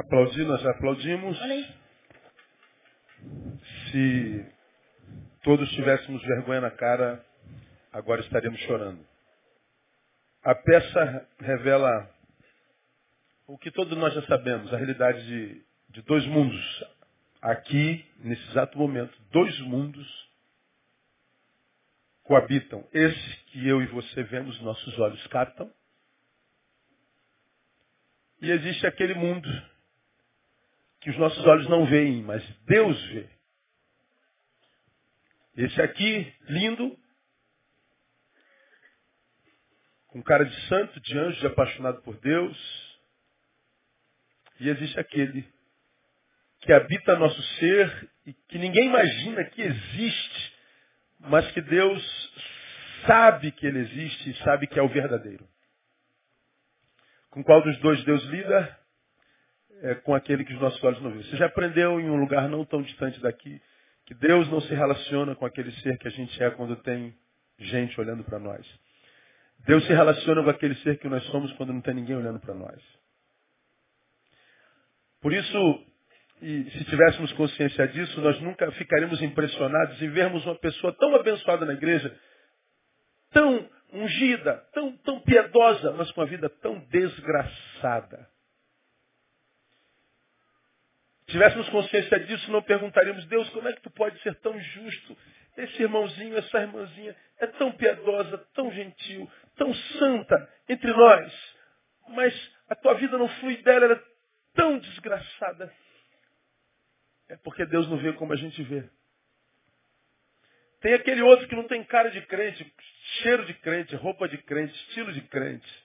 Aplaudir, nós aplaudimos. Se todos tivéssemos vergonha na cara, agora estaríamos chorando. A peça revela o que todos nós já sabemos, a realidade de, de dois mundos. Aqui, nesse exato momento, dois mundos coabitam. Esse que eu e você vemos, nossos olhos captam. E existe aquele mundo que os nossos olhos não veem, mas Deus vê. Esse aqui, lindo, com cara de santo, de anjo, de apaixonado por Deus. E existe aquele que habita nosso ser e que ninguém imagina que existe, mas que Deus sabe que ele existe e sabe que é o verdadeiro. Com qual dos dois Deus lida? É com aquele que os nossos olhos não veem. Você já aprendeu em um lugar não tão distante daqui que Deus não se relaciona com aquele ser que a gente é quando tem gente olhando para nós. Deus se relaciona com aquele ser que nós somos quando não tem ninguém olhando para nós. Por isso, e se tivéssemos consciência disso, nós nunca ficaríamos impressionados em vermos uma pessoa tão abençoada na igreja, tão ungida, tão, tão piedosa, mas com a vida tão desgraçada. Se tivéssemos consciência disso, não perguntaríamos, Deus, como é que tu pode ser tão justo? Esse irmãozinho, essa irmãzinha é tão piedosa, tão gentil, tão santa entre nós, mas a tua vida não flui dela, ela é tão desgraçada. É porque Deus não vê como a gente vê. Tem aquele outro que não tem cara de crente, cheiro de crente, roupa de crente, estilo de crente.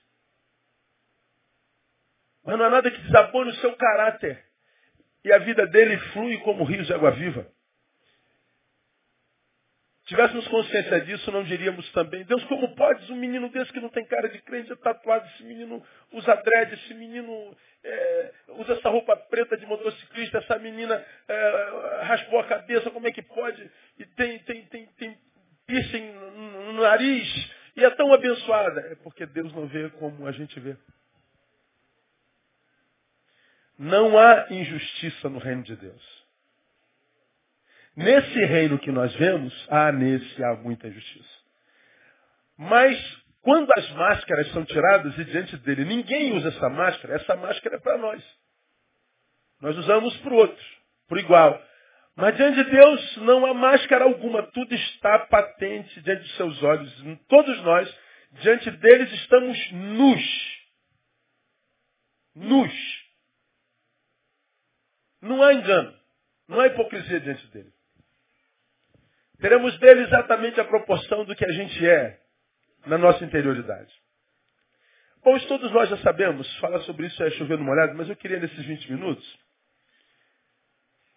Mas não há nada que desabone o seu caráter. E a vida dele flui como rios de água viva tivéssemos consciência disso, não diríamos também, Deus, como podes um menino desse que não tem cara de crente, é tatuado, esse menino usa dread, esse menino é, usa essa roupa preta de motociclista, essa menina é, raspou a cabeça, como é que pode? E tem, tem, tem, tem piercing no, nariz, e é tão abençoada. É porque Deus não vê como a gente vê. Não há injustiça no reino de Deus. Nesse reino que nós vemos, há nesse há muita justiça. Mas quando as máscaras são tiradas e diante dele ninguém usa essa máscara, essa máscara é para nós. Nós usamos para o outro, por igual. Mas diante de Deus não há máscara alguma, tudo está patente diante de seus olhos. Todos nós, diante deles, estamos nus. Nus. Não há engano, não há hipocrisia diante dele. Teremos dele exatamente a proporção do que a gente é na nossa interioridade. Bom, todos nós já sabemos, falar sobre isso é chover no molhado, mas eu queria nesses 20 minutos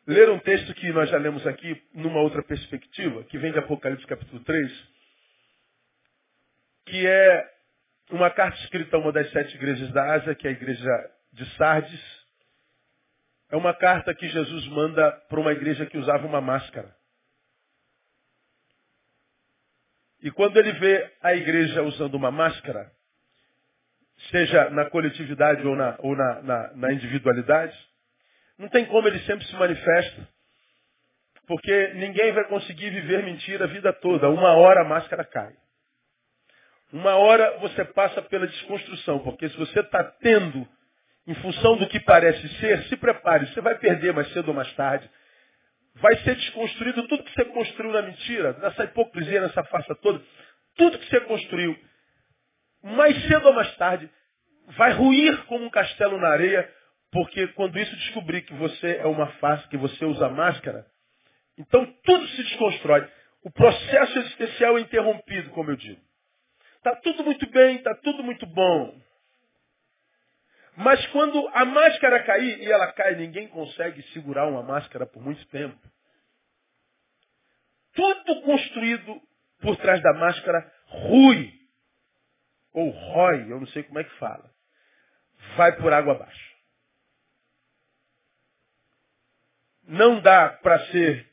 ler um texto que nós já lemos aqui numa outra perspectiva, que vem de Apocalipse capítulo 3, que é uma carta escrita a uma das sete igrejas da Ásia, que é a igreja de Sardes. É uma carta que Jesus manda para uma igreja que usava uma máscara. E quando ele vê a igreja usando uma máscara, seja na coletividade ou na, ou na, na, na individualidade, não tem como ele sempre se manifesta. Porque ninguém vai conseguir viver mentira a vida toda. Uma hora a máscara cai. Uma hora você passa pela desconstrução, porque se você está tendo, em função do que parece ser, se prepare, você vai perder mais cedo ou mais tarde vai ser desconstruído tudo que você construiu na mentira, nessa hipocrisia, nessa farsa toda. Tudo que você construiu, mais cedo ou mais tarde, vai ruir como um castelo na areia, porque quando isso descobrir que você é uma farsa, que você usa máscara, então tudo se desconstrói. O processo existencial é interrompido, como eu digo. Está tudo muito bem, está tudo muito bom. Mas quando a máscara cair, e ela cai, ninguém consegue segurar uma máscara por muito tempo. Tudo construído por trás da máscara rui. Ou rói, eu não sei como é que fala. Vai por água abaixo. Não dá para ser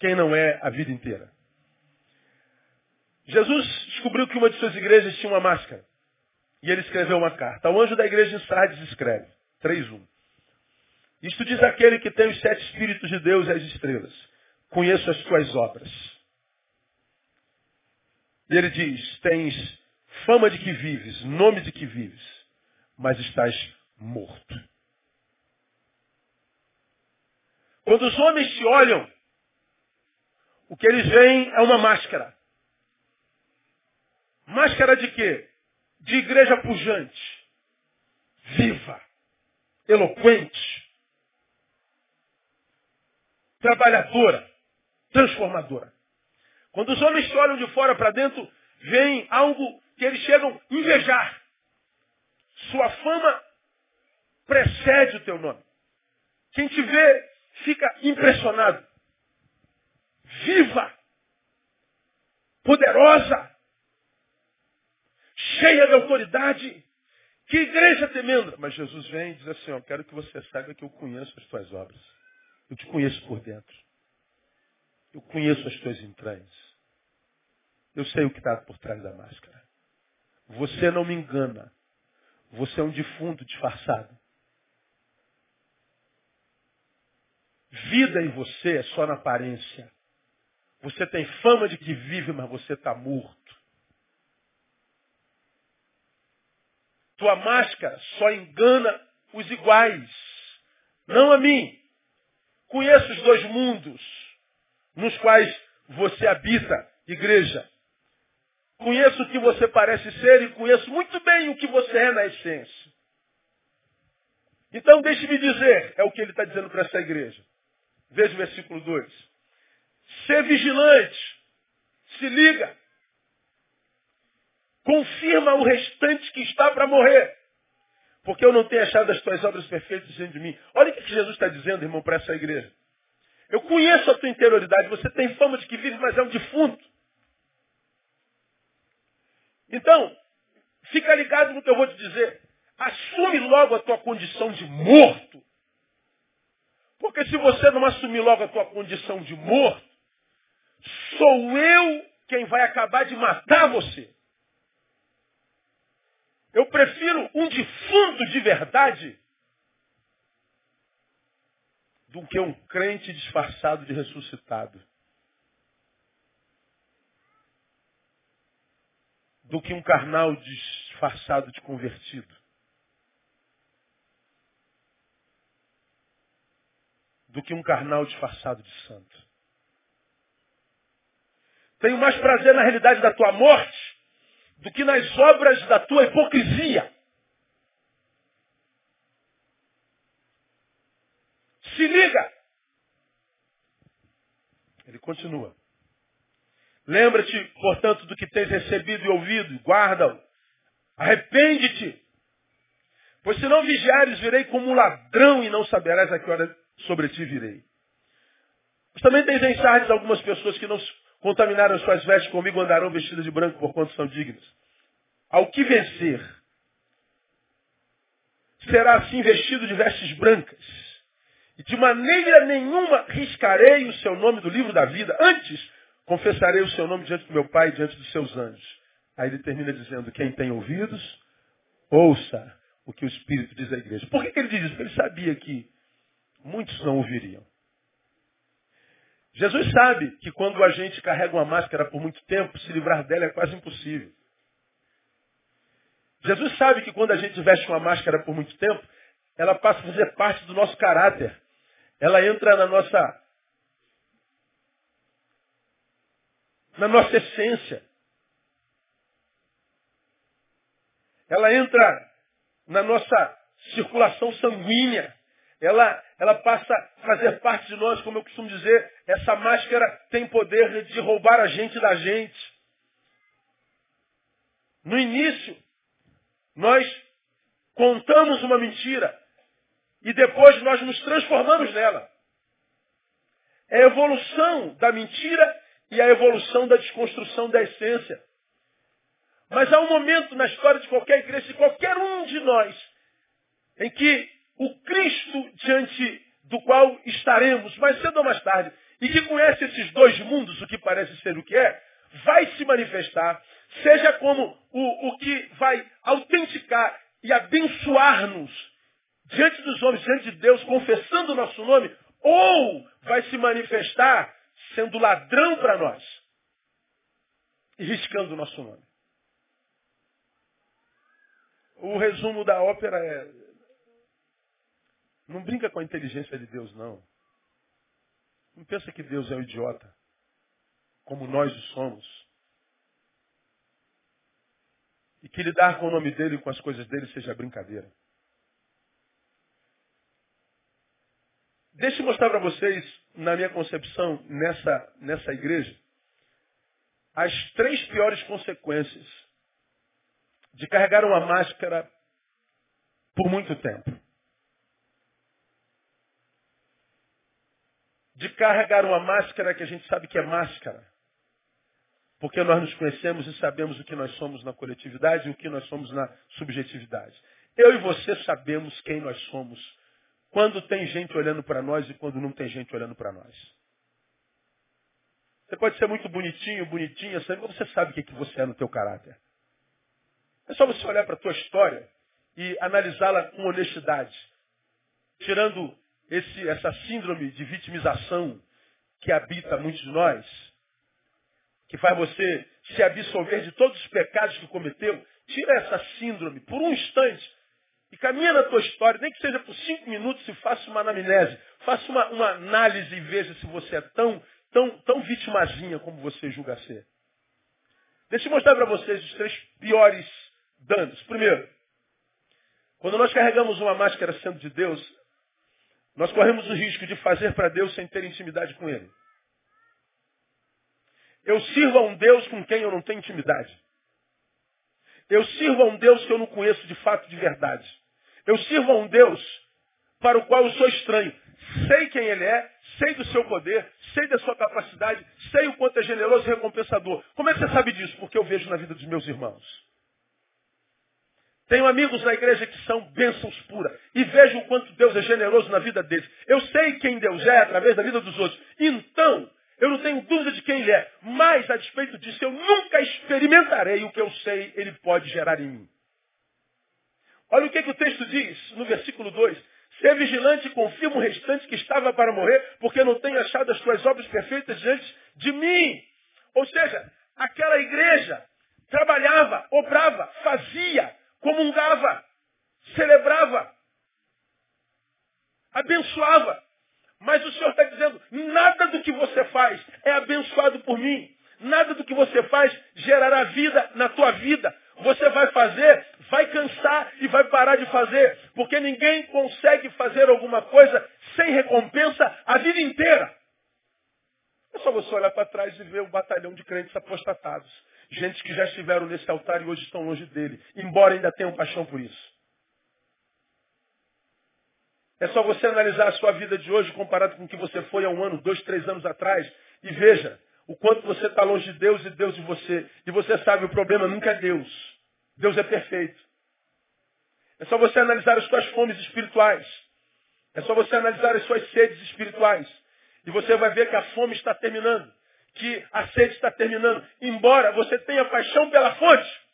quem não é a vida inteira. Jesus descobriu que uma de suas igrejas tinha uma máscara. E ele escreveu uma carta. O anjo da igreja em Sardes escreve, 3.1. Isto diz aquele que tem os sete Espíritos de Deus e as estrelas. Conheço as tuas obras. E ele diz, tens fama de que vives, nome de que vives, mas estás morto. Quando os homens se olham, o que eles veem é uma máscara. Máscara de quê? De igreja pujante, viva, eloquente, trabalhadora, transformadora. Quando os homens olham de fora para dentro, veem algo que eles chegam a invejar. Sua fama precede o teu nome. Quem te vê fica impressionado. Viva! Poderosa! Cheia de autoridade! Que igreja tremenda! Mas Jesus vem e diz assim, eu quero que você saiba que eu conheço as tuas obras. Eu te conheço por dentro. Eu conheço as tuas entranhas. Eu sei o que está por trás da máscara. Você não me engana. Você é um defunto disfarçado. Vida em você é só na aparência. Você tem fama de que vive, mas você está morto. Tua máscara só engana os iguais, não a mim. Conheço os dois mundos nos quais você habita, igreja. Conheço o que você parece ser e conheço muito bem o que você é na essência. Então deixe-me dizer, é o que ele está dizendo para essa igreja. Veja o versículo 2. Ser vigilante. Se liga. Confirma o restante que está para morrer. Porque eu não tenho achado as tuas obras perfeitas diante de mim. Olha o que Jesus está dizendo, irmão, para essa igreja. Eu conheço a tua interioridade. Você tem fama de que vive, mas é um defunto. Então, fica ligado no que eu vou te dizer. Assume logo a tua condição de morto. Porque se você não assumir logo a tua condição de morto, sou eu quem vai acabar de matar você. Eu prefiro um defunto de verdade do que um crente disfarçado de ressuscitado. Do que um carnal disfarçado de convertido. do que um carnal disfarçado de santo. Tenho mais prazer na realidade da tua morte do que nas obras da tua hipocrisia. Se liga. Ele continua. Lembra-te, portanto, do que tens recebido e ouvido, guarda-o. Arrepende-te. Pois se não vigiares, virei como um ladrão e não saberás a que hora sobre ti virei. Mas também tens em Sardes algumas pessoas que não contaminaram suas vestes comigo andarão vestidas de branco por quanto são dignas. Ao que vencer, será assim vestido de vestes brancas. E de maneira nenhuma riscarei o seu nome do livro da vida. Antes, confessarei o seu nome diante do meu Pai e diante dos seus anjos. Aí ele termina dizendo, quem tem ouvidos, ouça o que o Espírito diz à igreja. Por que, ele diz isso? Porque ele sabia que muitos não ouviriam. Jesus sabe que quando a gente carrega uma máscara por muito tempo, se livrar dela é quase impossível. Jesus sabe que quando a gente veste uma máscara por muito tempo, ela passa a fazer parte do nosso caráter. Ela entra na nossa na nossa essência. Ela entra na nossa circulação sanguínea ela, ela passa a fazer parte de nós, como eu costumo dizer, essa máscara tem poder de roubar a gente da gente. No início, nós contamos uma mentira e depois nós nos transformamos nela. É a evolução da mentira e a evolução da desconstrução da essência. Mas há um momento na história de qualquer igreja, de qualquer um de nós, em que o Cristo diante do qual estaremos mais cedo ou mais tarde, e que conhece esses dois mundos, o que parece ser o que é, vai se manifestar, seja como o, o que vai autenticar e abençoar-nos diante dos homens, diante de Deus, confessando o nosso nome, ou vai se manifestar sendo ladrão para nós e riscando o nosso nome. O resumo da ópera é: não brinca com a inteligência de Deus, não. Não pensa que Deus é um idiota, como nós o somos. E que lidar com o nome dele e com as coisas dele seja brincadeira. Deixe eu mostrar para vocês, na minha concepção, nessa, nessa igreja, as três piores consequências de carregar uma máscara por muito tempo. De carregar uma máscara que a gente sabe que é máscara. Porque nós nos conhecemos e sabemos o que nós somos na coletividade e o que nós somos na subjetividade. Eu e você sabemos quem nós somos quando tem gente olhando para nós e quando não tem gente olhando para nós. Você pode ser muito bonitinho, bonitinha, mas você sabe o que, você é no teu caráter. É só você olhar para a tua história e analisá-la com honestidade. Tirando esse, essa síndrome de vitimização que habita muitos de nós, que faz você se absolver de todos os pecados que cometeu, tira essa síndrome por um instante e caminha na tua história, nem que seja por cinco minutos, e faça uma anamnese, faça uma, uma análise e veja se você é tão, tão, tão vitimazinha como você julga ser. Deixa eu mostrar para vocês os três piores danos. Primeiro, quando nós carregamos uma máscara sendo de Deus, nós corremos o risco de fazer para Deus sem ter intimidade com Ele. Eu sirvo a um Deus com quem eu não tenho intimidade. Eu sirvo a um Deus que eu não conheço de fato, de verdade. Eu sirvo a um Deus para o qual eu sou estranho. Sei quem Ele é, sei do seu poder, sei da sua capacidade, sei o quanto é generoso e recompensador. Como é que você sabe disso? Porque eu vejo na vida dos meus irmãos. Tenho amigos na igreja que são bênçãos puras. E vejo o quanto Deus é generoso na vida deles. Eu sei quem Deus é através da vida dos outros. Então, eu não tenho dúvida de quem Ele é. Mas, a despeito disso, eu nunca experimentarei o que eu sei Ele pode gerar em mim. Olha o que, que o texto diz no versículo 2. Ser vigilante e confirma o restante que estava para morrer, porque não tenho achado as tuas obras perfeitas diante de mim. Ou seja, aquela igreja trabalhava, obrava, fazia, comungava, celebrava, abençoava. Mas o Senhor está dizendo, nada do que você faz é abençoado por mim. Nada do que você faz gerará vida na tua vida. Você vai fazer, vai cansar e vai parar de fazer. Porque ninguém consegue fazer alguma coisa sem recompensa a vida inteira. É só você olhar para trás e ver o batalhão de crentes apostatados. Gente que já estiveram nesse altar e hoje estão longe dele, embora ainda tenham paixão por isso. É só você analisar a sua vida de hoje comparado com o que você foi há um ano, dois, três anos atrás e veja o quanto você está longe de Deus e Deus de você. E você sabe, o problema nunca é Deus. Deus é perfeito. É só você analisar as suas fomes espirituais. É só você analisar as suas sedes espirituais. E você vai ver que a fome está terminando. Que a sede está terminando. Embora você tenha paixão pela fonte.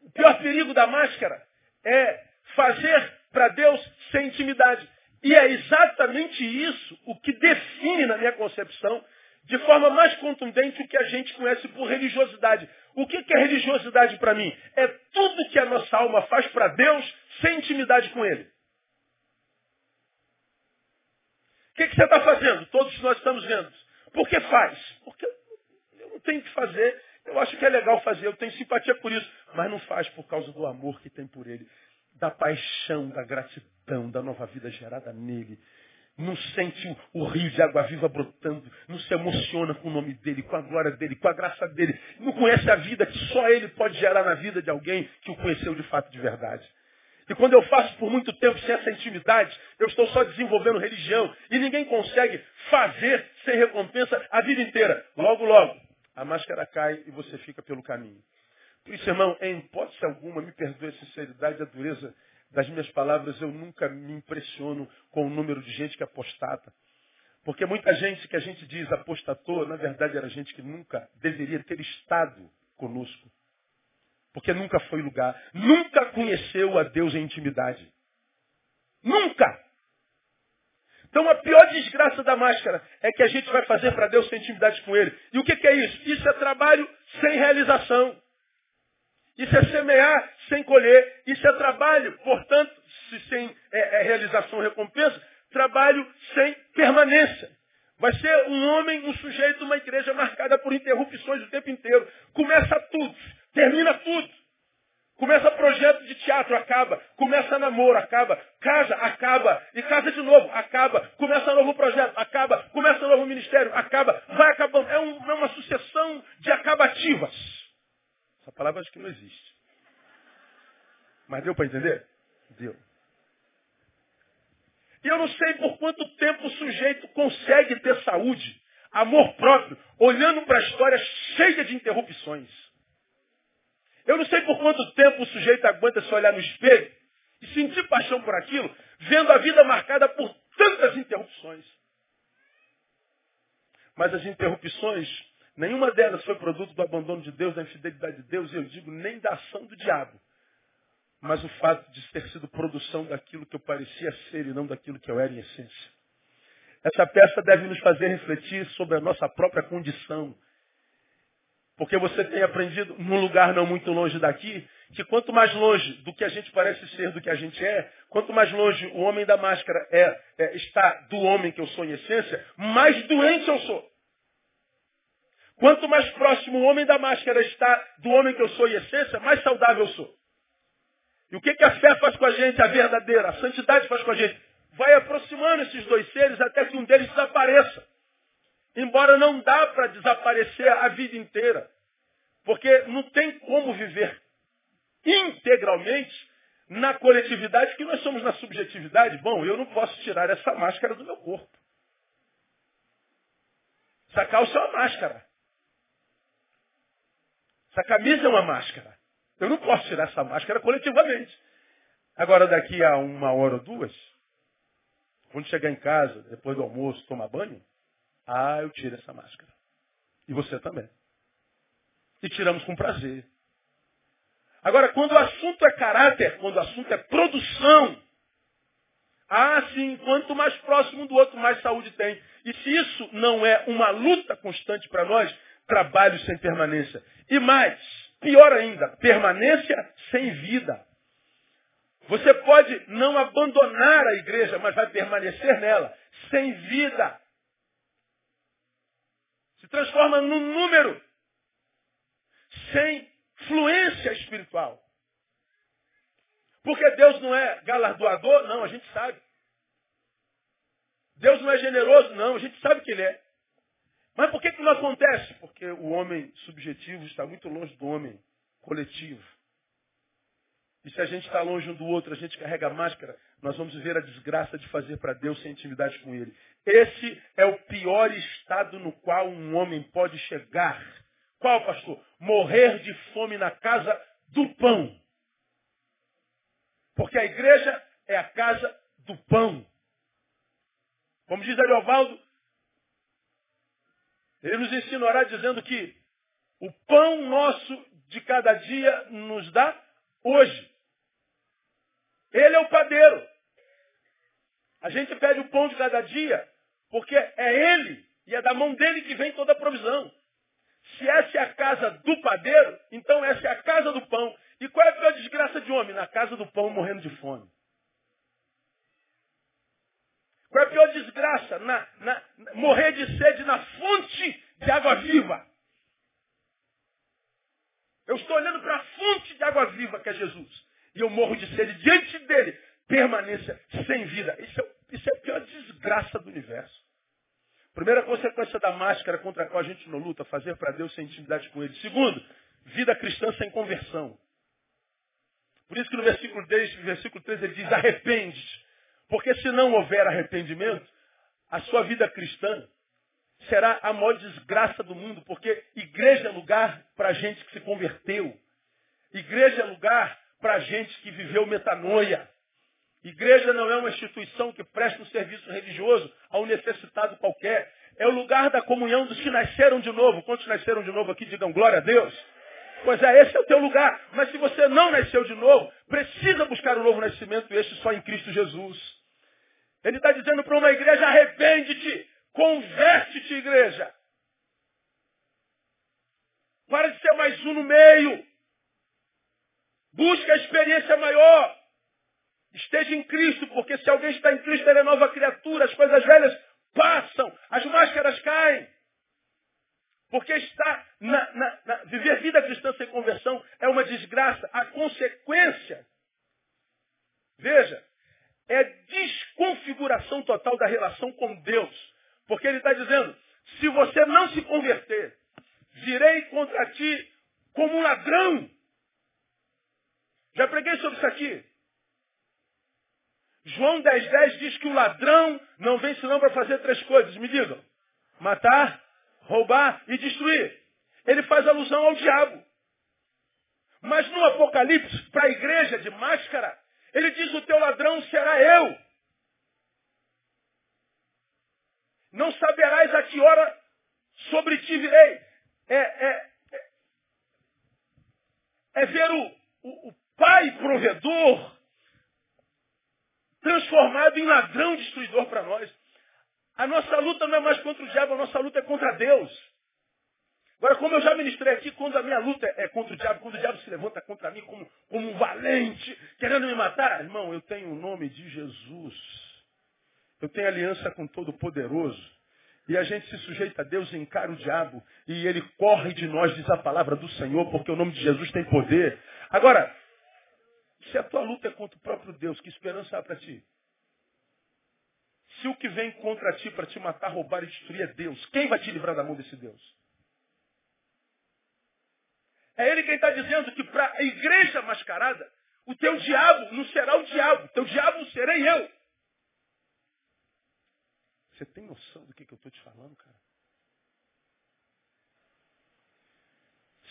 O pior perigo da máscara é fazer para Deus sem intimidade. E é exatamente isso o que define, na minha concepção, de forma mais contundente o que a gente conhece por religiosidade. O que é religiosidade para mim? É tudo que a nossa alma faz para Deus sem intimidade com Ele. O que, que você está fazendo? Todos nós estamos vendo. Por que faz? Porque eu não tenho que fazer. Eu acho que é legal fazer, eu tenho simpatia por isso. Mas não faz por causa do amor que tem por Ele. Da paixão, da gratidão, da nova vida gerada nele não sente o, rio de água viva brotando, não se emociona com o nome dele, com a glória dele, com a graça dele, não conhece a vida que só ele pode gerar na vida de alguém que o conheceu de fato de verdade. E quando eu faço por muito tempo sem essa intimidade, eu estou só desenvolvendo religião. E ninguém consegue fazer sem recompensa a vida inteira. Logo, logo, a máscara cai e você fica pelo caminho. Por isso, irmão, em hipótese alguma, me perdoe a sinceridade e a dureza das minhas palavras, eu nunca me impressiono com o número de gente que apostata. Porque muita gente que a gente diz apostatou, na verdade era gente que nunca deveria ter estado conosco. Porque nunca foi lugar. Nunca conheceu a Deus em intimidade. Nunca! Então a pior desgraça da máscara é que a gente vai fazer para Deus ter intimidade com Ele. E o que, que é isso? Isso é trabalho sem realização. Isso é semear sem colher. Isso é trabalho, portanto, se sem é, é realização recompensa, trabalho sem permanência. Vai ser um homem, um sujeito, uma igreja marcada por interrupções o tempo inteiro. Começa tudo, termina tudo. Começa projeto de teatro, acaba. Começa namoro, acaba. Casa, acaba. E casa de novo, acaba. Começa novo projeto, acaba. Começa novo ministério, acaba. Vai acabando. É, um, é uma sucessão de acabativas. Essa palavra acho que não existe. Mas deu para entender? Deu. E eu não sei por quanto tempo o sujeito consegue ter saúde, amor próprio, olhando para a história cheia de interrupções. Eu não sei por quanto tempo o sujeito aguenta se olhar no espelho e sentir paixão por aquilo, vendo a vida marcada por tantas interrupções. Mas as interrupções, nenhuma delas foi produto do abandono de Deus, da infidelidade de Deus, eu digo nem da ação do diabo. Mas o fato de ter sido produção daquilo que eu parecia ser e não daquilo que eu era em essência. Essa peça deve nos fazer refletir sobre a nossa própria condição porque você tem aprendido, num lugar não muito longe daqui, que quanto mais longe do que a gente parece ser, do que a gente é, quanto mais longe o homem da máscara é, é está do homem que eu sou em essência, mais doente eu sou. Quanto mais próximo o homem da máscara está do homem que eu sou em essência, mais saudável eu sou. E o que, que a fé faz com a gente, a verdadeira, a santidade faz com a gente? Vai aproximando esses dois seres até que um deles desapareça. Embora não dá para desaparecer a vida inteira. Porque não tem como viver integralmente na coletividade que nós somos na subjetividade. Bom, eu não posso tirar essa máscara do meu corpo. Essa calça é uma máscara. Essa camisa é uma máscara. Eu não posso tirar essa máscara coletivamente. Agora, daqui a uma hora ou duas, quando chegar em casa, depois do almoço, tomar banho, ah, eu tiro essa máscara. E você também. E tiramos com prazer. Agora, quando o assunto é caráter, quando o assunto é produção, ah, sim, quanto mais próximo do outro, mais saúde tem. E se isso não é uma luta constante para nós, trabalho sem permanência. E mais, pior ainda, permanência sem vida. Você pode não abandonar a igreja, mas vai permanecer nela, sem vida se transforma num número sem fluência espiritual. Porque Deus não é galardoador? Não, a gente sabe. Deus não é generoso? Não, a gente sabe que Ele é. Mas por que, que não acontece? Porque o homem subjetivo está muito longe do homem coletivo. E se a gente está longe um do outro, a gente carrega a máscara, nós vamos ver a desgraça de fazer para Deus sem intimidade com Ele. Esse é o pior estado no qual um homem pode chegar. Qual, pastor? Morrer de fome na casa do pão. Porque a igreja é a casa do pão. Como diz Ariovaldo, ele nos ensinará dizendo que o pão nosso de cada dia nos dá hoje. Ele é o padeiro. A gente pede o pão de cada dia, porque é ele e é da mão dele que vem toda a provisão. Se essa é a casa do padeiro, então essa é a casa do pão. E qual é a pior desgraça de homem? Na casa do pão morrendo de fome. Qual é a pior desgraça? Na, na, morrer de sede na fonte de água viva. Eu estou olhando para a fonte de água viva que é Jesus e eu morro de sede diante dele, permanência sem vida. Isso é, isso é a pior desgraça do universo. Primeira consequência da máscara contra a qual a gente não luta, fazer para Deus sem intimidade com Ele. Segundo, vida cristã sem conversão. Por isso que no versículo 10, versículo 3 ele diz, arrepende. Porque se não houver arrependimento, a sua vida cristã será a maior desgraça do mundo, porque igreja é lugar para gente que se converteu. Igreja é lugar para gente que viveu metanoia. Igreja não é uma instituição que presta um serviço religioso a um necessitado qualquer. É o lugar da comunhão dos que nasceram de novo. Quantos nasceram de novo aqui? Digam glória a Deus. Pois é, esse é o teu lugar. Mas se você não nasceu de novo, precisa buscar o um novo nascimento, este só em Cristo Jesus. Ele está dizendo para uma igreja, arrepende-te, converte-te, igreja. Para de ser mais um no meio. Busca a experiência maior. Esteja em Cristo, porque se alguém está em Cristo, ele é nova criatura. As coisas velhas passam, as máscaras caem. Porque está na, na, na, viver vida cristã sem conversão é uma desgraça. A consequência, veja, é desconfiguração total da relação com Deus. Porque ele está dizendo, se você não se converter, virei contra ti como um ladrão. Já preguei sobre isso aqui. João 10,10 10 diz que o ladrão não vem senão para fazer três coisas. Me digam. Matar, roubar e destruir. Ele faz alusão ao diabo. Mas no Apocalipse, para a igreja de máscara, ele diz: o teu ladrão será eu. Não saberás a que hora sobre ti virei. É, é, é, é ver o, o, o pai provedor transformado em ladrão destruidor para nós. A nossa luta não é mais contra o diabo, a nossa luta é contra Deus. Agora, como eu já ministrei aqui, quando a minha luta é contra o diabo, quando o diabo se levanta contra mim como, como um valente, querendo me matar, irmão, eu tenho o nome de Jesus. Eu tenho aliança com Todo-Poderoso. E a gente se sujeita a Deus e encara o diabo. E ele corre de nós, diz a palavra do Senhor, porque o nome de Jesus tem poder. Agora, se a tua luta é contra o próprio Deus, que esperança há para ti? Se o que vem contra ti para te matar, roubar e destruir é Deus, quem vai te livrar da mão desse Deus? É ele quem está dizendo que para a igreja mascarada, o teu diabo não será o diabo, o teu diabo serei eu. Você tem noção do que, que eu estou te falando, cara?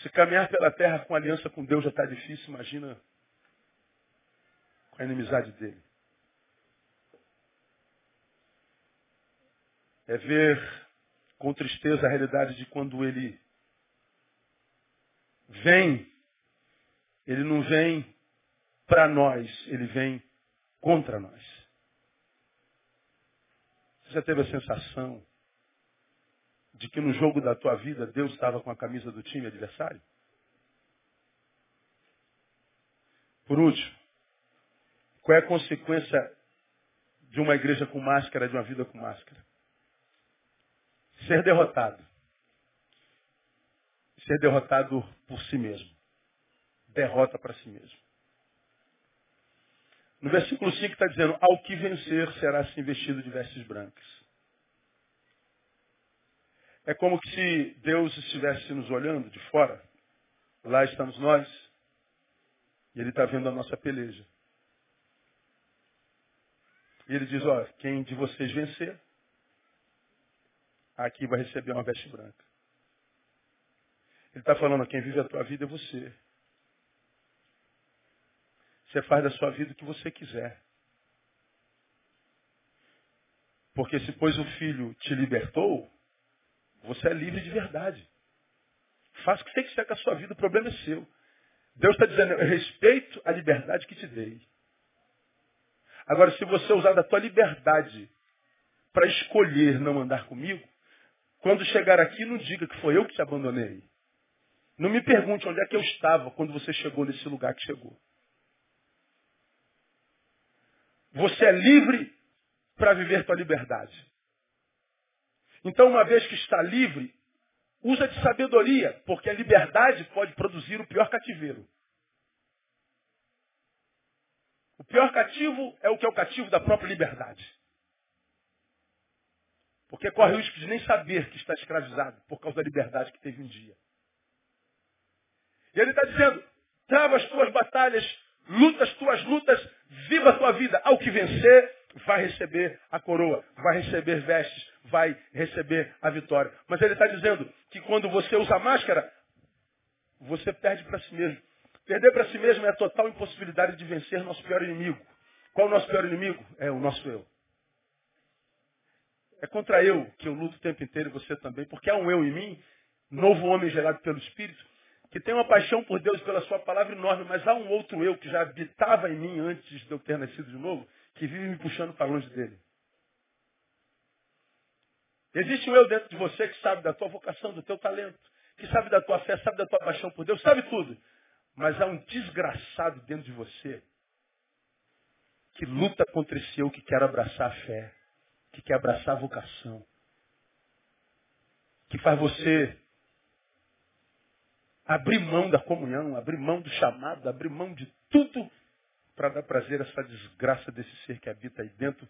Se caminhar pela terra com aliança com Deus já está difícil, imagina com a inimizade dele. É ver com tristeza a realidade de quando ele vem, ele não vem para nós, ele vem contra nós. Você já teve a sensação de que no jogo da tua vida Deus estava com a camisa do time adversário? Por último, qual é a consequência de uma igreja com máscara, de uma vida com máscara? Ser derrotado. Ser derrotado por si mesmo. Derrota para si mesmo. No versículo 5 está dizendo, ao que vencer será se investido de vestes brancas. É como que se Deus estivesse nos olhando de fora. Lá estamos nós. E Ele está vendo a nossa peleja. E ele diz, ó, quem de vocês vencer, aqui vai receber uma veste branca. Ele está falando, quem vive a tua vida é você. Você faz da sua vida o que você quiser. Porque se pois o filho te libertou, você é livre de verdade. Faça o que você quiser com a sua vida, o problema é seu. Deus está dizendo, eu respeito a liberdade que te dei. Agora, se você usar da tua liberdade para escolher não andar comigo, quando chegar aqui, não diga que foi eu que te abandonei. Não me pergunte onde é que eu estava quando você chegou nesse lugar que chegou. Você é livre para viver tua liberdade. Então, uma vez que está livre, usa de sabedoria, porque a liberdade pode produzir o pior cativeiro. O pior cativo é o que é o cativo da própria liberdade. Porque corre o risco de nem saber que está escravizado por causa da liberdade que teve um dia. E ele está dizendo, trava as tuas batalhas, luta as tuas lutas, viva a tua vida. Ao que vencer, vai receber a coroa, vai receber vestes, vai receber a vitória. Mas ele está dizendo que quando você usa máscara, você perde para si mesmo. Perder para si mesmo é a total impossibilidade de vencer nosso pior inimigo. Qual o nosso pior inimigo? É o nosso eu. É contra eu que eu luto o tempo inteiro e você também, porque há um eu em mim, novo homem gerado pelo Espírito, que tem uma paixão por Deus pela sua palavra enorme, mas há um outro eu que já habitava em mim antes de eu ter nascido de novo, que vive me puxando para longe dele. Existe um eu dentro de você que sabe da tua vocação, do teu talento, que sabe da tua fé, sabe da tua paixão por Deus, sabe tudo. Mas há um desgraçado dentro de você que luta contra esse eu que quer abraçar a fé, que quer abraçar a vocação, que faz você abrir mão da comunhão, abrir mão do chamado, abrir mão de tudo para dar prazer a essa desgraça desse ser que habita aí dentro,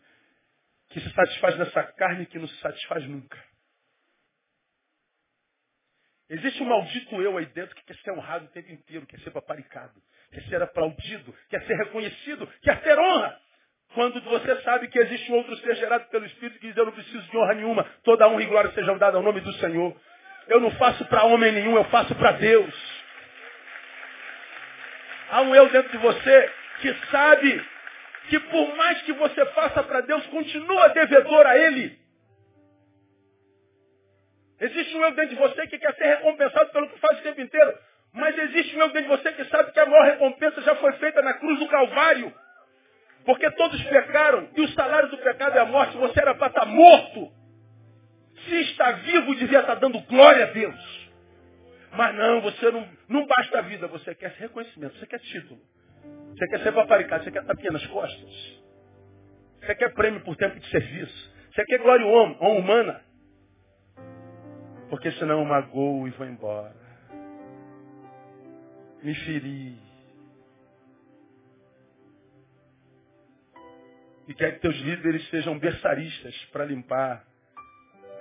que se satisfaz nessa carne que não se satisfaz nunca. Existe um maldito eu aí dentro que quer ser honrado o tempo inteiro, quer ser paparicado, quer ser aplaudido, quer ser reconhecido, quer ter honra. Quando você sabe que existe um outro ser gerado pelo Espírito que diz, eu não preciso de honra nenhuma, toda honra e glória sejam dadas ao nome do Senhor. Eu não faço para homem nenhum, eu faço para Deus. Há um eu dentro de você que sabe que por mais que você faça para Deus, continua devedor a Ele. Existe um eu dentro de você que quer ser recompensado pelo que faz o tempo inteiro. Mas existe um eu dentro de você que sabe que a maior recompensa já foi feita na cruz do Calvário. Porque todos pecaram e o salário do pecado é a morte. Você era para estar morto. Se está vivo, devia estar dando glória a Deus. Mas não, você não, não basta a vida, você quer reconhecimento, você quer título. Você quer ser paparicado, você quer tapinha nas costas. Você quer prêmio por tempo de serviço. Você quer glória humana. Porque senão eu magoo e vou embora. Me feri. E quer que teus líderes sejam berçaristas para limpar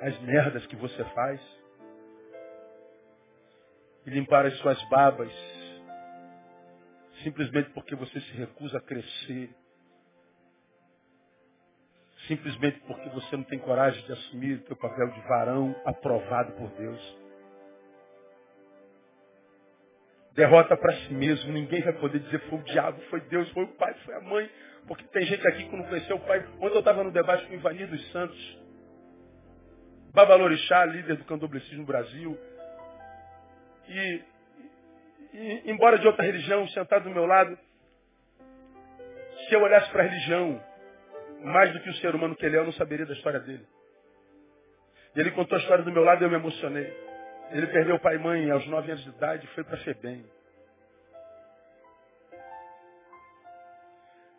as merdas que você faz. E limpar as suas babas simplesmente porque você se recusa a crescer, simplesmente porque você não tem coragem de assumir o seu papel de varão aprovado por Deus. Derrota para si mesmo, ninguém vai poder dizer foi o diabo, foi Deus, foi o pai, foi a mãe, porque tem gente aqui que não conheceu o pai. Ontem eu estava no debate com o Ivanir dos Santos, Babalorixá, líder do candomblecismo no Brasil, e e, embora de outra religião, sentado do meu lado, se eu olhasse para a religião, mais do que o ser humano que ele é, eu não saberia da história dele. E ele contou a história do meu lado e eu me emocionei. Ele perdeu pai e mãe aos nove anos de idade e foi para a FEBEM.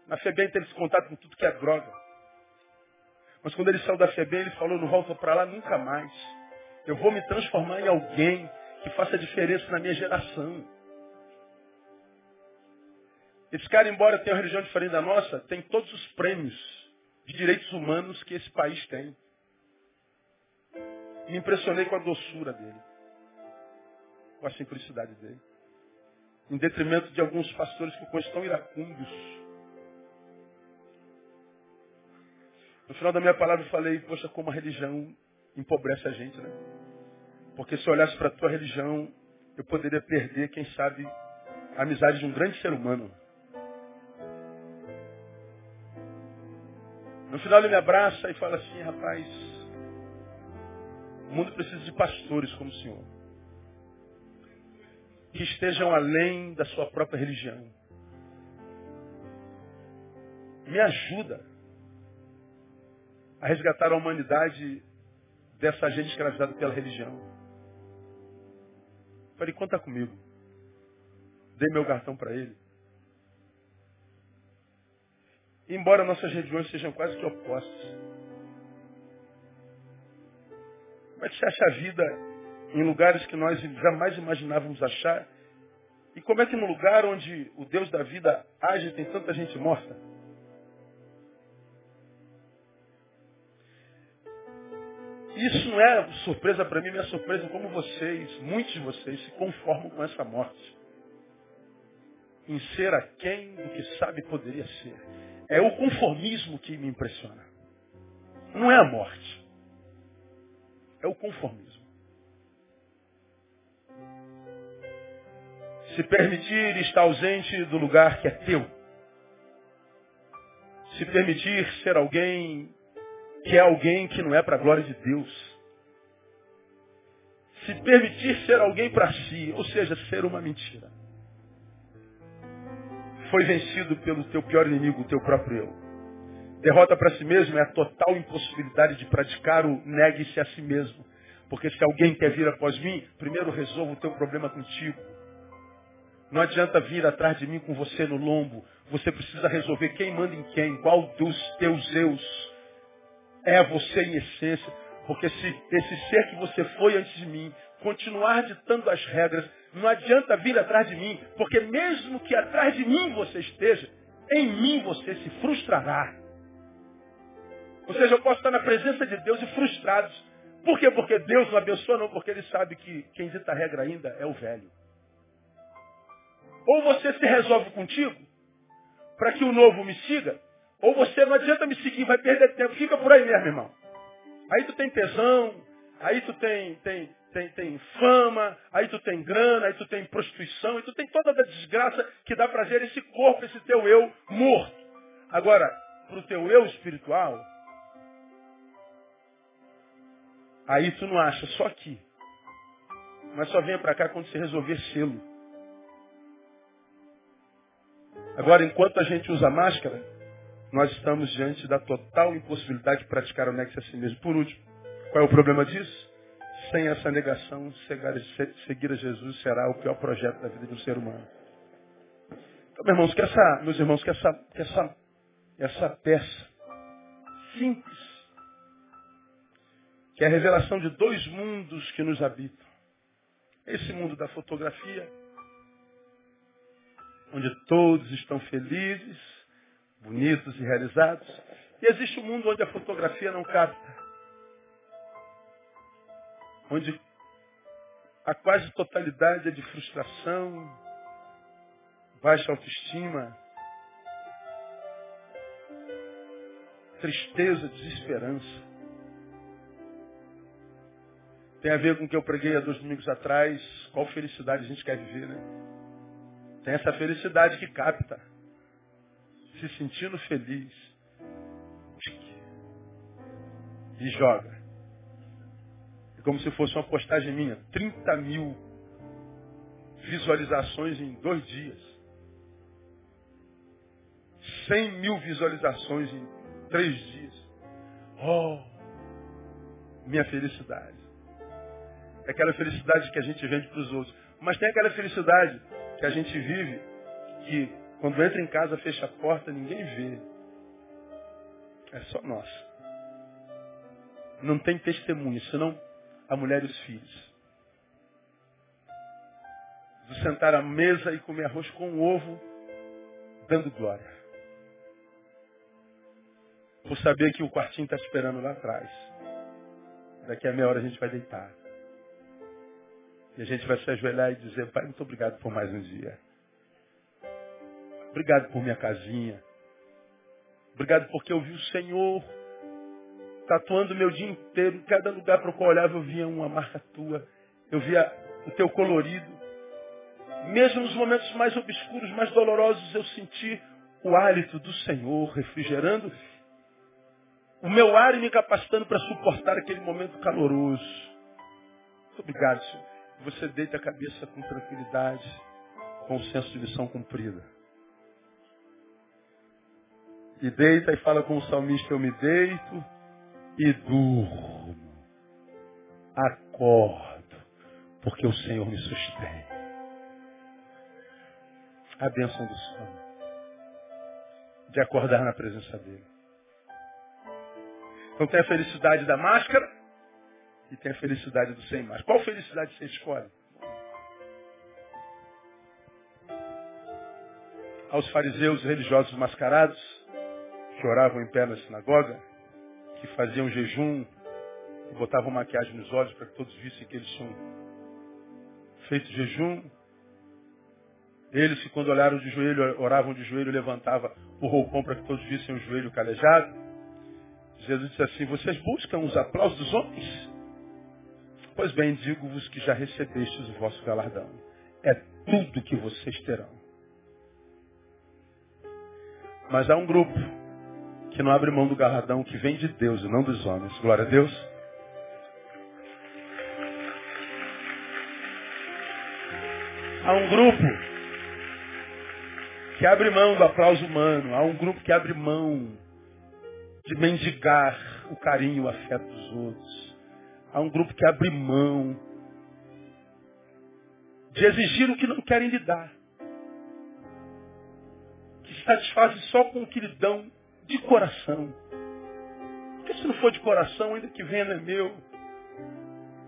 Na FEBEM teve esse contato com tudo que é droga. Mas quando ele saiu da FEBEM, ele falou, não volto para lá nunca mais. Eu vou me transformar em alguém que faça diferença na minha geração. Esse cara, embora tenha uma religião diferente da nossa, tem todos os prêmios de direitos humanos que esse país tem. Me impressionei com a doçura dele, com a simplicidade dele. Em detrimento de alguns pastores que estão iracundos. No final da minha palavra eu falei, poxa, como a religião empobrece a gente, né? Porque se eu olhasse para a tua religião, eu poderia perder, quem sabe, a amizade de um grande ser humano. No final ele me abraça e fala assim, rapaz, o mundo precisa de pastores como o senhor. Que estejam além da sua própria religião. Me ajuda a resgatar a humanidade dessa gente escravizada pela religião. Falei, conta comigo. Dei meu cartão para ele. Embora nossas religiões sejam quase que opostas. Como é que você acha a vida em lugares que nós jamais imaginávamos achar? E como é que no lugar onde o Deus da vida age tem tanta gente morta? Isso não é surpresa para mim, minha surpresa é como vocês, muitos de vocês, se conformam com essa morte. Em ser aquém do que sabe poderia ser. É o conformismo que me impressiona. Não é a morte. É o conformismo. Se permitir estar ausente do lugar que é teu. Se permitir ser alguém que é alguém que não é para a glória de Deus. Se permitir ser alguém para si, ou seja, ser uma mentira. Foi vencido pelo teu pior inimigo, o teu próprio eu. Derrota para si mesmo é a total impossibilidade de praticar o negue-se a si mesmo. Porque se alguém quer vir após mim, primeiro resolva o teu problema contigo. Não adianta vir atrás de mim com você no lombo. Você precisa resolver quem manda em quem, qual dos teus eus é você em essência. Porque se esse ser que você foi antes de mim continuar ditando as regras, não adianta vir atrás de mim, porque mesmo que atrás de mim você esteja, em mim você se frustrará. Ou seja, eu posso estar na presença de Deus e frustrados. Por quê? Porque Deus não abençoa, não, porque Ele sabe que quem dita a regra ainda é o velho. Ou você se resolve contigo, para que o novo me siga, ou você não adianta me seguir, vai perder tempo, fica por aí mesmo, irmão. Aí tu tem tesão, aí tu tem, tem, tem, tem fama, aí tu tem grana, aí tu tem prostituição, aí tu tem toda a desgraça que dá prazer esse corpo, esse teu eu morto. Agora, para o teu eu espiritual, aí tu não acha, só aqui. Mas só venha para cá quando você resolver selo. Agora, enquanto a gente usa máscara, nós estamos diante da total impossibilidade de praticar o nexo a si mesmo. Por último, qual é o problema disso? Sem essa negação, seguir a Jesus será o pior projeto da vida de um ser humano. Então, meus irmãos, que essa, meus irmãos, que essa, que essa, essa peça simples, que é a revelação de dois mundos que nos habitam. Esse mundo da fotografia, onde todos estão felizes, bonitos e realizados. E existe um mundo onde a fotografia não capta. Onde a quase totalidade é de frustração, baixa autoestima, tristeza, desesperança. Tem a ver com o que eu preguei há dois domingos atrás, qual felicidade a gente quer viver, né? Tem essa felicidade que capta se sentindo feliz. E joga. É como se fosse uma postagem minha. 30 mil visualizações em dois dias. 100 mil visualizações em três dias. Oh, minha felicidade. É aquela felicidade que a gente vende para os outros. Mas tem aquela felicidade que a gente vive que quando entra em casa, fecha a porta, ninguém vê. É só nós. Não tem testemunho, senão a mulher e os filhos. De sentar à mesa e comer arroz com ovo, dando glória. Por saber que o quartinho está esperando lá atrás. Daqui a meia hora a gente vai deitar. E a gente vai se ajoelhar e dizer, Pai, muito obrigado por mais um dia. Obrigado por minha casinha. Obrigado porque eu vi o Senhor tatuando meu dia inteiro. Em cada lugar para o qual eu olhava eu via uma marca tua. Eu via o teu colorido. Mesmo nos momentos mais obscuros, mais dolorosos, eu senti o hálito do Senhor refrigerando o meu ar e me capacitando para suportar aquele momento caloroso. Muito obrigado, Senhor. Você deita a cabeça com tranquilidade, com o senso de missão cumprida. E deita e fala com o salmista, eu me deito e durmo. Acordo, porque o Senhor me sustém. A bênção do sono. De acordar na presença dele. Então tem a felicidade da máscara e tem a felicidade do sem máscara. Qual felicidade você escolhe? Aos fariseus religiosos mascarados, que oravam em pé na sinagoga, que faziam jejum, que botavam maquiagem nos olhos para que todos vissem que eles tinham feito jejum. Eles que quando olharam de joelho, oravam de joelho, levantava o roupão para que todos vissem o joelho calejado. Jesus disse assim, vocês buscam os aplausos dos homens? Pois bem, digo-vos que já recebestes o vosso galardão. É tudo que vocês terão. Mas há um grupo que não abre mão do galardão que vem de Deus e não dos homens. Glória a Deus. Há um grupo que abre mão do aplauso humano. Há um grupo que abre mão de mendigar o carinho, o afeto dos outros. Há um grupo que abre mão de exigir o que não querem lhe dar. Que se satisfazem só com o que lhe dão de coração. Porque se não for de coração, ainda que venha não é meu.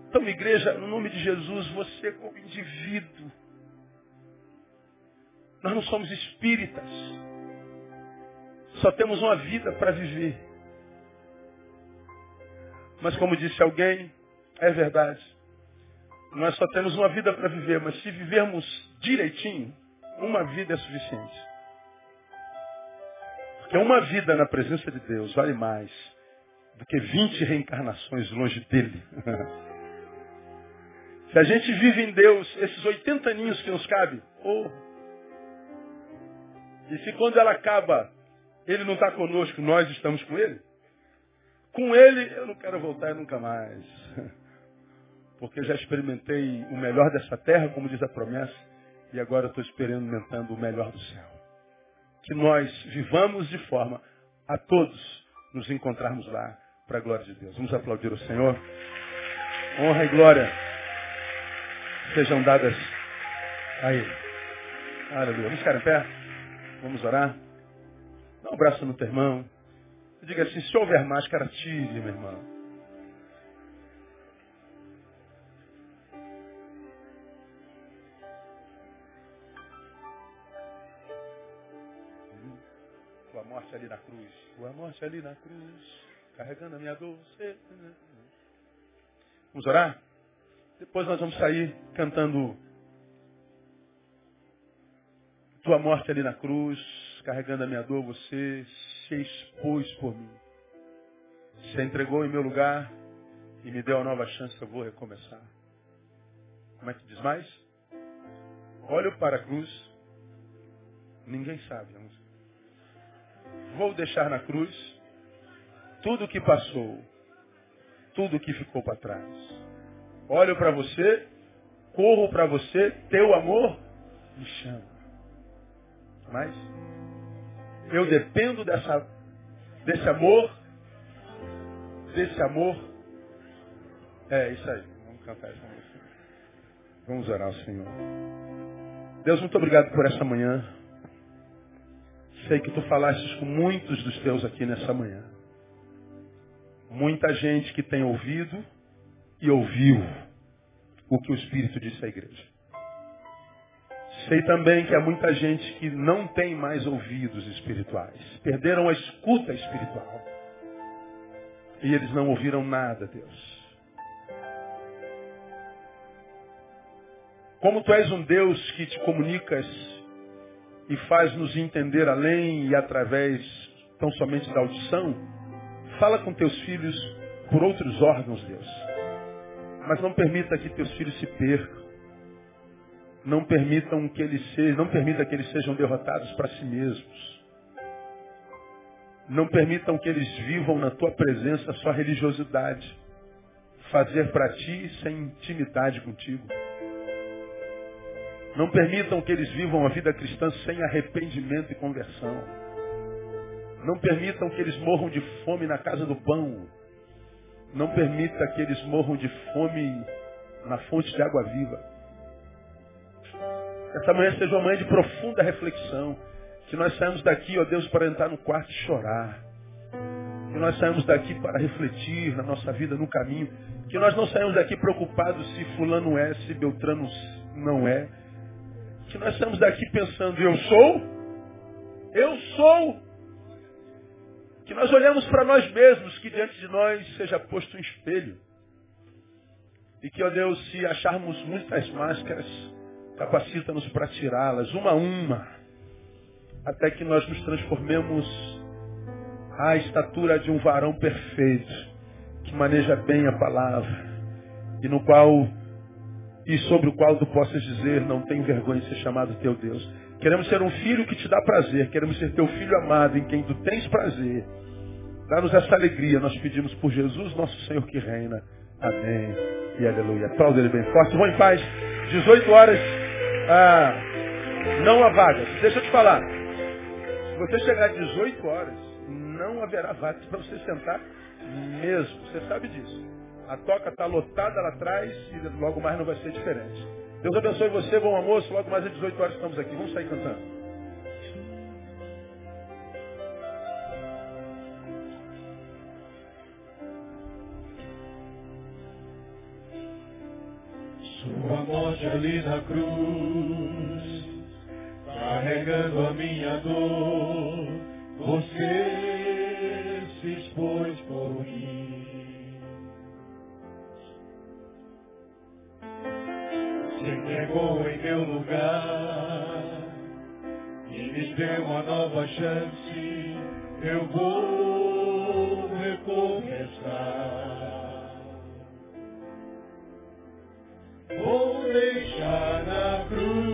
Então, igreja, no nome de Jesus, você como indivíduo, nós não somos espíritas. Só temos uma vida para viver. Mas como disse alguém, é verdade. Nós só temos uma vida para viver, mas se vivermos direitinho, uma vida é suficiente. Porque uma vida na presença de Deus vale mais do que 20 reencarnações longe dele. se a gente vive em Deus esses 80 aninhos que nos cabe, oh. e se quando ela acaba, ele não está conosco, nós estamos com ele, com ele eu não quero voltar nunca mais. Porque já experimentei o melhor dessa terra, como diz a promessa, e agora estou experimentando o melhor do céu. Que nós vivamos de forma a todos nos encontrarmos lá para a glória de Deus. Vamos aplaudir o Senhor. Honra e glória sejam dadas a Ele. Aleluia. Vamos ficar em pé? Vamos orar? Dá um abraço no teu irmão. Diga assim, se houver máscara, tire, meu irmão. Morte ali na cruz. Tua morte ali na cruz carregando a minha dor. Vamos orar? Depois nós vamos sair cantando Tua morte ali na cruz, carregando a minha dor, você se expôs por mim. Se entregou em meu lugar e me deu a nova chance, eu vou recomeçar. Como é que diz mais? Olho para a cruz, ninguém sabe a música. Vou deixar na cruz tudo que passou, tudo que ficou para trás. Olho para você, corro para você, teu amor me chama. Mas eu dependo dessa, desse amor, desse amor. É isso aí. Vamos cantar essa música. Vamos orar ao Senhor. Deus, muito obrigado por essa manhã. Sei que tu falastes com muitos dos teus aqui nessa manhã. Muita gente que tem ouvido e ouviu o que o Espírito disse à igreja. Sei também que há muita gente que não tem mais ouvidos espirituais. Perderam a escuta espiritual. E eles não ouviram nada, Deus. Como tu és um Deus que te comunicas e faz nos entender além e através tão somente da audição, Fala com teus filhos por outros órgãos, Deus. Mas não permita que teus filhos se percam. Não permitam que eles sejam, não permita que eles sejam derrotados para si mesmos. Não permitam que eles vivam na tua presença sua religiosidade. Fazer para ti sem intimidade contigo. Não permitam que eles vivam a vida cristã sem arrependimento e conversão. Não permitam que eles morram de fome na casa do pão. Não permita que eles morram de fome na fonte de água viva. Essa manhã seja uma manhã de profunda reflexão. Que nós saímos daqui, ó Deus, para entrar no quarto e chorar. Que nós saímos daqui para refletir na nossa vida, no caminho. Que nós não saímos daqui preocupados se fulano é, se Beltrano não é. Que nós saímos daqui pensando, eu sou, eu sou que nós olhamos para nós mesmos, que diante de nós seja posto um espelho. E que, ó Deus, se acharmos muitas máscaras, capacita-nos para tirá-las, uma a uma, até que nós nos transformemos à estatura de um varão perfeito, que maneja bem a palavra, e no qual e sobre o qual tu possas dizer, não tenho vergonha de ser chamado teu Deus. Queremos ser um filho que te dá prazer, queremos ser teu filho amado, em quem tu tens prazer. Dá-nos essa alegria, nós pedimos por Jesus, nosso Senhor que reina. Amém e aleluia. Aplauda ele bem forte. Vão em paz, 18 horas, ah, não há vagas. Deixa eu te falar, se você chegar às 18 horas, não haverá vagas para você sentar mesmo, você sabe disso. A toca está lotada lá atrás e logo mais não vai ser diferente. Deus abençoe você, bom almoço. Logo mais às 18 horas estamos aqui. Vamos sair cantando. Sua morte é ali na cruz, carregando a minha dor, você Meu lugar e me deu uma nova chance, eu vou recomeçar. Vou deixar a cruz.